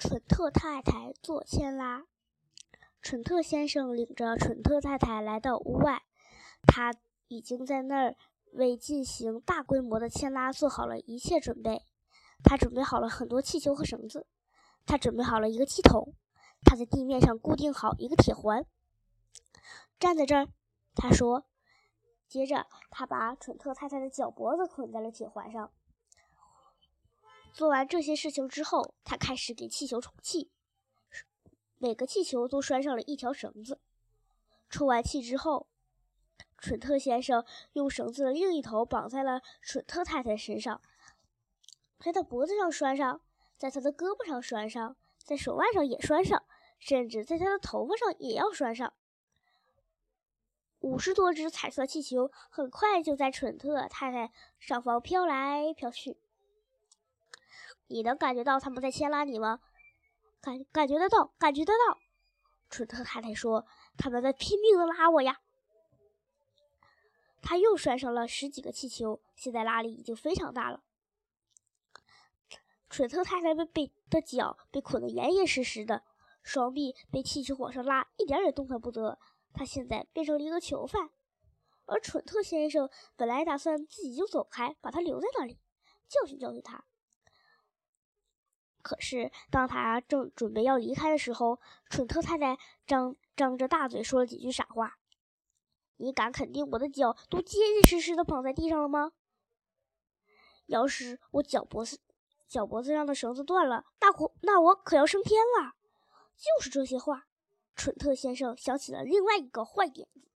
蠢特太太做牵拉。蠢特先生领着蠢特太太来到屋外，他已经在那儿为进行大规模的牵拉做好了一切准备。他准备好了很多气球和绳子，他准备好了一个气筒，他在地面上固定好一个铁环。站在这儿，他说。接着，他把蠢特太太的脚脖子捆在了铁环上。做完这些事情之后，他开始给气球充气。每个气球都拴上了一条绳子。充完气之后，蠢特先生用绳子的另一头绑在了蠢特太太身上，在他脖子上拴上，在他的胳膊上拴上，在手腕上也拴上，甚至在他的头发上也要拴上。五十多只彩色气球很快就在蠢特太太上方飘来飘去。你能感觉到他们在牵拉你吗？感感觉得到，感觉得到。蠢特太太说：“他们在拼命的拉我呀。”他又拴上了十几个气球，现在拉力已经非常大了。蠢特太太被被的脚被捆得严严实实的，双臂被气球往上拉，一点也动弹不得。他现在变成了一个囚犯，而蠢特先生本来打算自己就走开，把他留在那里，教训教训他。可是当他正准备要离开的时候，蠢特太太张张着大嘴说了几句傻话：“你敢肯定我的脚都结结实实的绑在地上了吗？要是我脚脖子脚脖子上的绳子断了，那我那我可要升天了。”就是这些话。蠢特先生想起了另外一个坏点子。